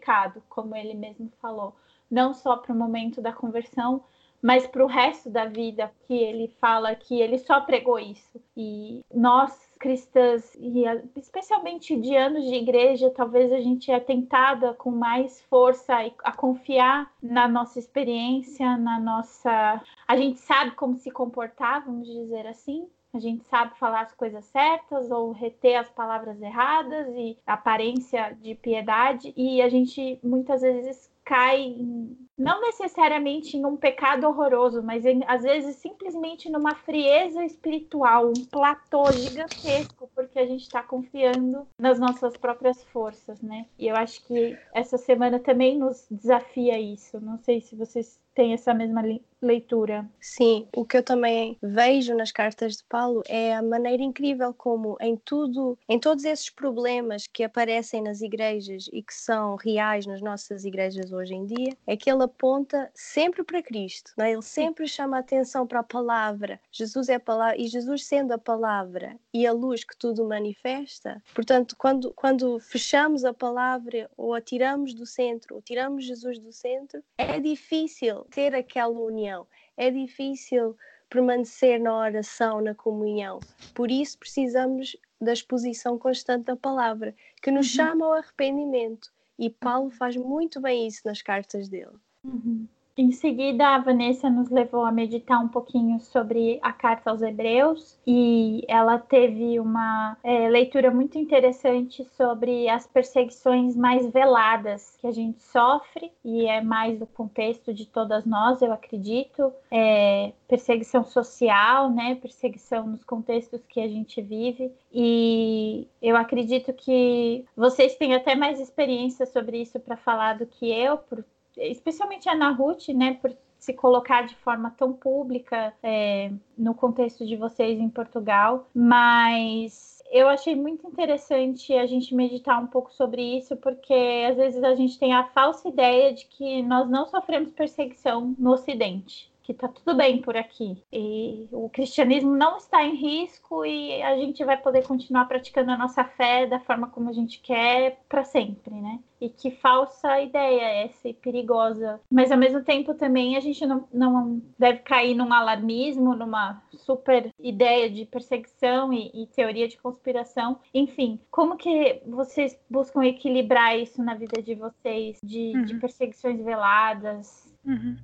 como ele mesmo falou, não só para o momento da conversão, mas para o resto da vida, que ele fala que ele só pregou isso. E nós, cristãs, e especialmente de anos de igreja, talvez a gente é tentada com mais força a confiar na nossa experiência, na nossa. A gente sabe como se comportar, vamos dizer assim, a gente sabe falar as coisas certas ou reter as palavras erradas e aparência de piedade e a gente muitas vezes cai em, não necessariamente em um pecado horroroso, mas em, às vezes simplesmente numa frieza espiritual, um platô gigantesco, porque a gente está confiando nas nossas próprias forças, né? E eu acho que essa semana também nos desafia isso. Não sei se vocês têm essa mesma leitura. Sim, o que eu também vejo nas cartas de Paulo é a maneira incrível como em tudo, em todos esses problemas que aparecem nas igrejas e que são reais nas nossas igrejas hoje em dia, é que ele aponta sempre para Cristo, não é? ele sempre chama a atenção para a palavra. Jesus é a palavra e Jesus sendo a palavra e a luz que tudo manifesta. Portanto, quando quando fechamos a palavra ou a tiramos do centro, ou tiramos Jesus do centro, é difícil ter aquela união. É difícil permanecer na oração, na comunhão. Por isso precisamos da exposição constante da palavra, que nos uhum. chama ao arrependimento. E Paulo faz muito bem isso nas cartas dele. Uhum. Em seguida, a Vanessa nos levou a meditar um pouquinho sobre a carta aos Hebreus e ela teve uma é, leitura muito interessante sobre as perseguições mais veladas que a gente sofre e é mais do contexto de todas nós, eu acredito. É, perseguição social, né? Perseguição nos contextos que a gente vive. E eu acredito que vocês têm até mais experiência sobre isso para falar do que eu, por especialmente a Ana né, por se colocar de forma tão pública é, no contexto de vocês em Portugal, mas eu achei muito interessante a gente meditar um pouco sobre isso, porque às vezes a gente tem a falsa ideia de que nós não sofremos perseguição no Ocidente que tá tudo bem por aqui. E o cristianismo não está em risco e a gente vai poder continuar praticando a nossa fé da forma como a gente quer para sempre, né? E que falsa ideia é essa e perigosa. Mas ao mesmo tempo também a gente não, não deve cair num alarmismo, numa super ideia de perseguição e, e teoria de conspiração. Enfim, como que vocês buscam equilibrar isso na vida de vocês, de, uhum. de perseguições veladas? Uhum.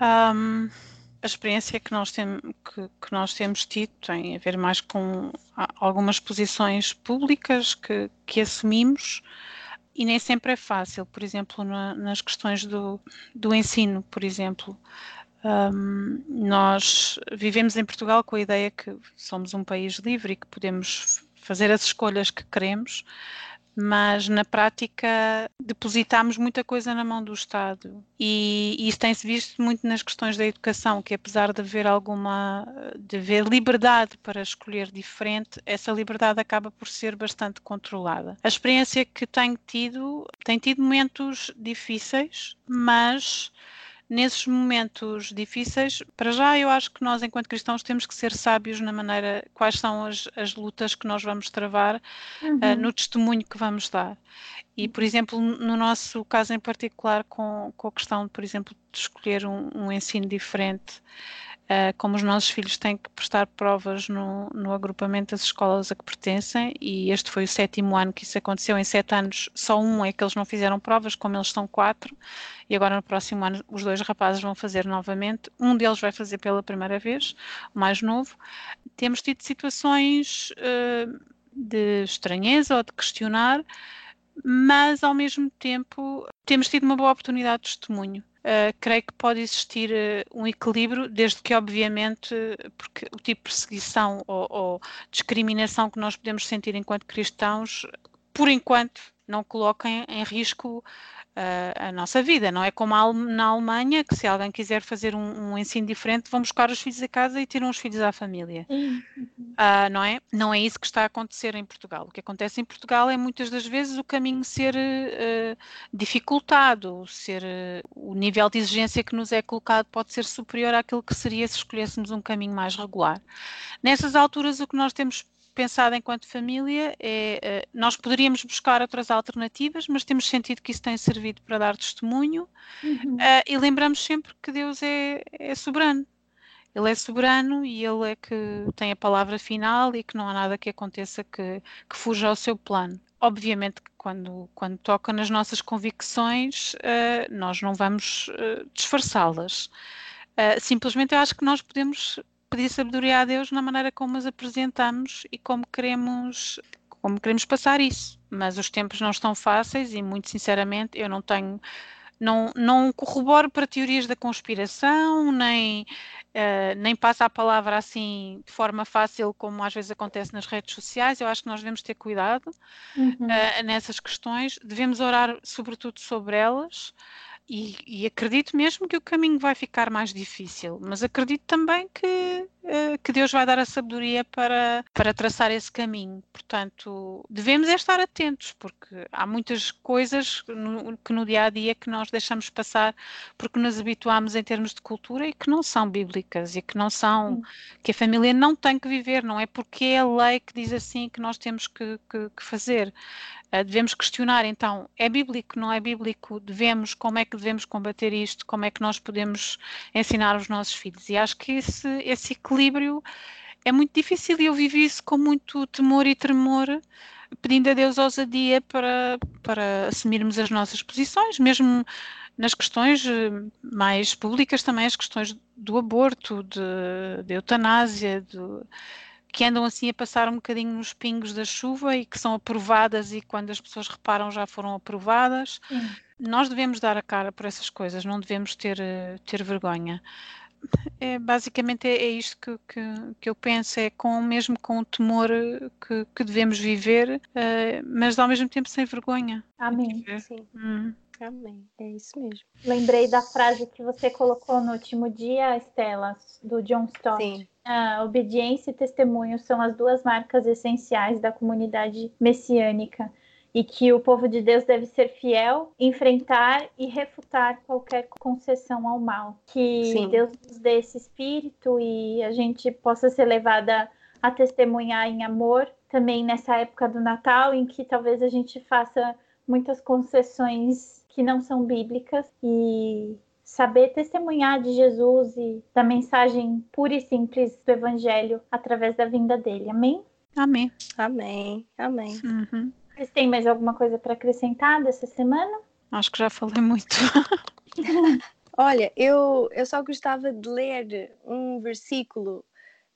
Um, a experiência que nós, tem, que, que nós, temos tido tem a ver mais com algumas posições públicas que, que assumimos e nem sempre é fácil. Por exemplo, na, nas questões do, do ensino, por exemplo, um, nós vivemos em Portugal com a ideia que somos um país livre e que podemos fazer as escolhas que queremos, mas na prática depositamos muita coisa na mão do Estado e, e isso tem-se visto muito nas questões da educação, que apesar de haver alguma, de haver liberdade para escolher diferente, essa liberdade acaba por ser bastante controlada. A experiência que tenho tido, tem tido momentos difíceis, mas nesses momentos difíceis, para já eu acho que nós, enquanto cristãos, temos que ser sábios na maneira quais são as, as lutas que nós vamos travar uhum. uh, no testemunho que vamos dar. E, por exemplo, no nosso caso em particular, com, com a questão, por exemplo, de escolher um, um ensino diferente, como os nossos filhos têm que prestar provas no, no agrupamento das escolas a que pertencem, e este foi o sétimo ano que isso aconteceu. Em sete anos, só um é que eles não fizeram provas, como eles são quatro, e agora no próximo ano os dois rapazes vão fazer novamente. Um deles vai fazer pela primeira vez, o mais novo. Temos tido situações uh, de estranheza ou de questionar, mas ao mesmo tempo temos tido uma boa oportunidade de testemunho. Uh, creio que pode existir uh, um equilíbrio, desde que, obviamente, porque o tipo de perseguição ou, ou, discriminação que nós podemos sentir enquanto cristãos, por enquanto, não coloquem em risco a, a nossa vida, não é como na Alemanha, que se alguém quiser fazer um, um, ensino diferente, vão buscar os filhos a casa e tiram os filhos à família. Uhum. Uh, não é? Não é isso que está a acontecer em Portugal. O que acontece em Portugal é muitas das vezes o caminho ser uh, dificultado, ser uh, o nível de exigência que nos é colocado pode ser superior àquilo que seria se escolhêssemos um caminho mais regular. Nessas alturas, o que nós temos pensado enquanto família é eh, nós poderíamos buscar outras alternativas, mas temos sentido que isso tem servido para dar testemunho uhum. uh, e lembramos sempre que Deus é, é, soberano. Ele é soberano e ele é que tem a palavra final e que não há nada que aconteça que, que fuja ao seu plano. Obviamente que quando, quando toca nas nossas convicções, uh, nós não vamos disfarçá-las. simplesmente eu acho que nós podemos pedir sabedoria a Deus na maneira como as apresentamos e como queremos, como queremos passar isso. Mas os tempos não estão fáceis e, muito sinceramente, eu não tenho. Não, não corroboro para teorias da conspiração, nem, uh, nem passa a palavra assim de forma fácil, como às vezes acontece nas redes sociais. Eu acho que nós devemos ter cuidado uhum. uh, nessas questões, devemos orar sobretudo sobre elas. E, e, acredito mesmo que o caminho vai ficar mais difícil, mas acredito também que, uh, que Deus vai dar a sabedoria para, para traçar esse caminho. Portanto, devemos é estar atentos, porque há muitas coisas no, que no dia a dia que nós deixamos passar porque nos habituamos em termos de cultura e que não são bíblicas e que não são, que a família não tem que viver, não é porque é a lei que diz assim que nós temos que, que, que fazer. Uh, devemos questionar, então, é bíblico, não é bíblico? Devemos, como é que devemos combater isto? Como é que nós podemos ensinar os nossos filhos? E acho que esse, esse equilíbrio é muito difícil e eu vivi isso com muito temor e tremor, pedindo a Deus ousadia para, para assumirmos as nossas posições, mesmo nas questões eh, mais públicas também, as questões do aborto, de, de eutanásia, de, que andam assim a passar um bocadinho nos pingos da chuva e que são aprovadas e quando as pessoas reparam já foram aprovadas. Sim. Nós devemos dar a cara por essas coisas, não devemos ter, eh, ter vergonha. É, basicamente é, é isto que, que, que, eu penso, é com, mesmo com o temor que, que devemos viver, uh, mas ao mesmo tempo sem vergonha. Amém. Sim. Hum. Amém. É isso mesmo. Lembrei da frase que você colocou no último dia, Estela, do John Stott. Sim. A obediência e testemunho são as duas marcas essenciais da comunidade messiânica e que o povo de Deus deve ser fiel, enfrentar e refutar qualquer concessão ao mal. Que Sim. Deus nos dê esse espírito e a gente possa ser levada a testemunhar em amor também nessa época do Natal, em que talvez a gente faça muitas concessões que não são bíblicas e saber testemunhar de Jesus e da mensagem pura e simples do Evangelho através da vinda dele. Amém? Amém. Amém. Amém. Uhum. Vocês têm mais alguma coisa para acrescentar dessa semana? Acho que já falei muito. Olha, eu, eu só gostava de ler um versículo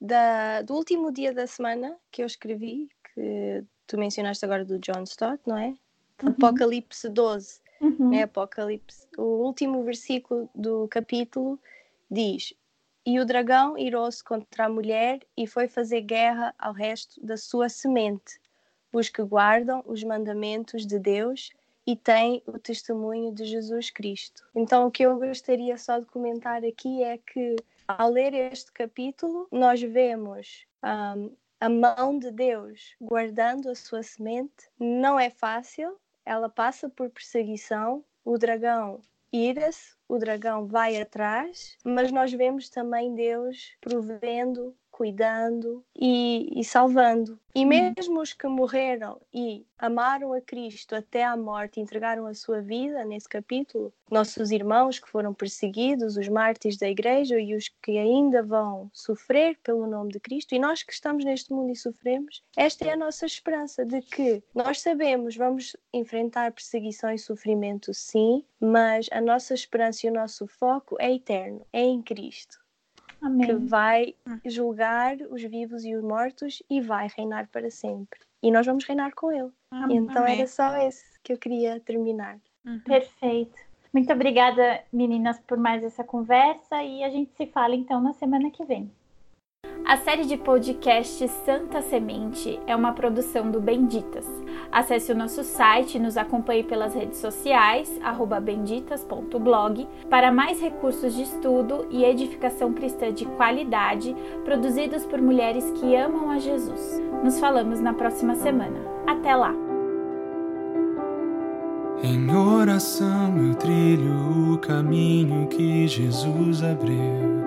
da, do último dia da semana que eu escrevi, que tu mencionaste agora do John Stott, não é? Uhum. Apocalipse 12 uhum. né, Apocalipse, o último versículo do capítulo diz: E o dragão irou-se contra a mulher e foi fazer guerra ao resto da sua semente, os que guardam os mandamentos de Deus e têm o testemunho de Jesus Cristo. Então, o que eu gostaria só de comentar aqui é que, ao ler este capítulo, nós vemos um, a mão de Deus guardando a sua semente. Não é fácil, ela passa por perseguição, o dragão ira-se, o dragão vai atrás, mas nós vemos também Deus provendo cuidando e, e salvando. E uhum. mesmo os que morreram e amaram a Cristo até à morte, entregaram a sua vida nesse capítulo, nossos irmãos que foram perseguidos, os mártires da igreja e os que ainda vão sofrer pelo nome de Cristo, e nós que estamos neste mundo e sofremos, esta é a nossa esperança de que nós sabemos, vamos enfrentar perseguição e sofrimento, sim, mas a nossa esperança e o nosso foco é eterno, é em Cristo. Amém. Que vai hum. julgar os vivos e os mortos e vai reinar para sempre. E nós vamos reinar com Ele. Amém. Então era só esse que eu queria terminar. Uhum. Perfeito. Muito obrigada, meninas, por mais essa conversa e a gente se fala então na semana que vem. A série de podcast Santa Semente é uma produção do Benditas. Acesse o nosso site e nos acompanhe pelas redes sociais, benditas.blog, para mais recursos de estudo e edificação cristã de qualidade produzidos por mulheres que amam a Jesus. Nos falamos na próxima semana. Até lá! Em oração eu trilho o caminho que Jesus abriu.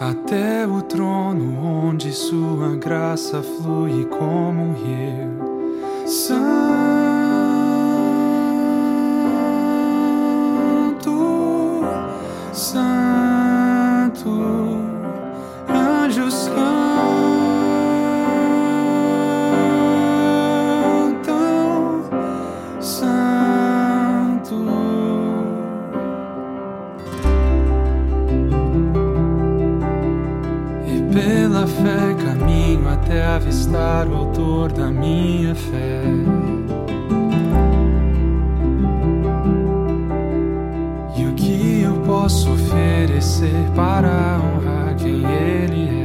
Até o trono onde sua graça flui como rio. Santo, Santo, fé. E o que eu posso oferecer para honrar quem Ele é?